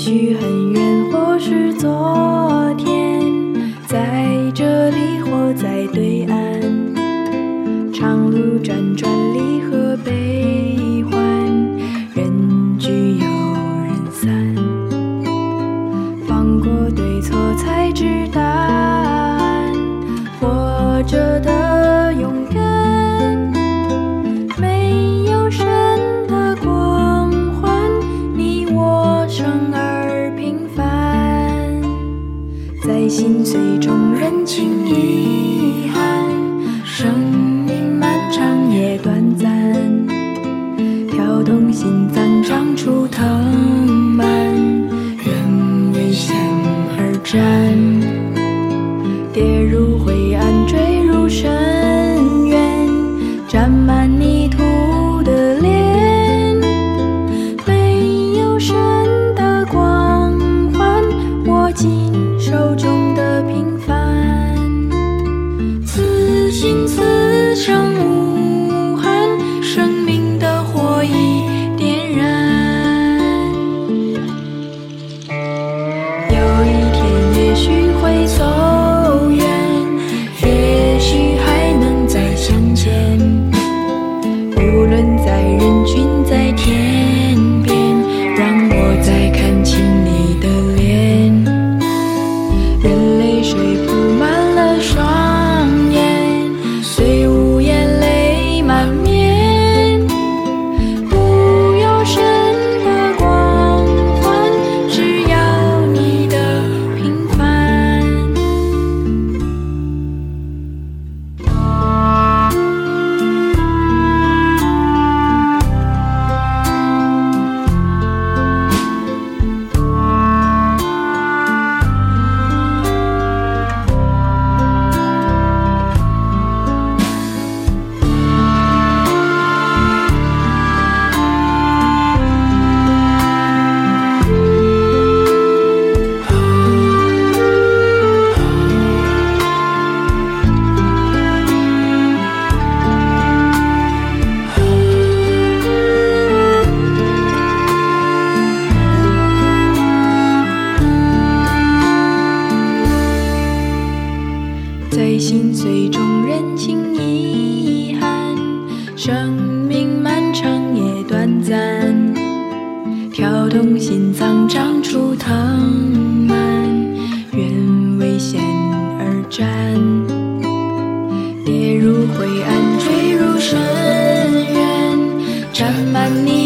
也许很远，或是昨。跳动心脏长出藤蔓愿为险而战。跌入灰暗坠入深渊沾满泥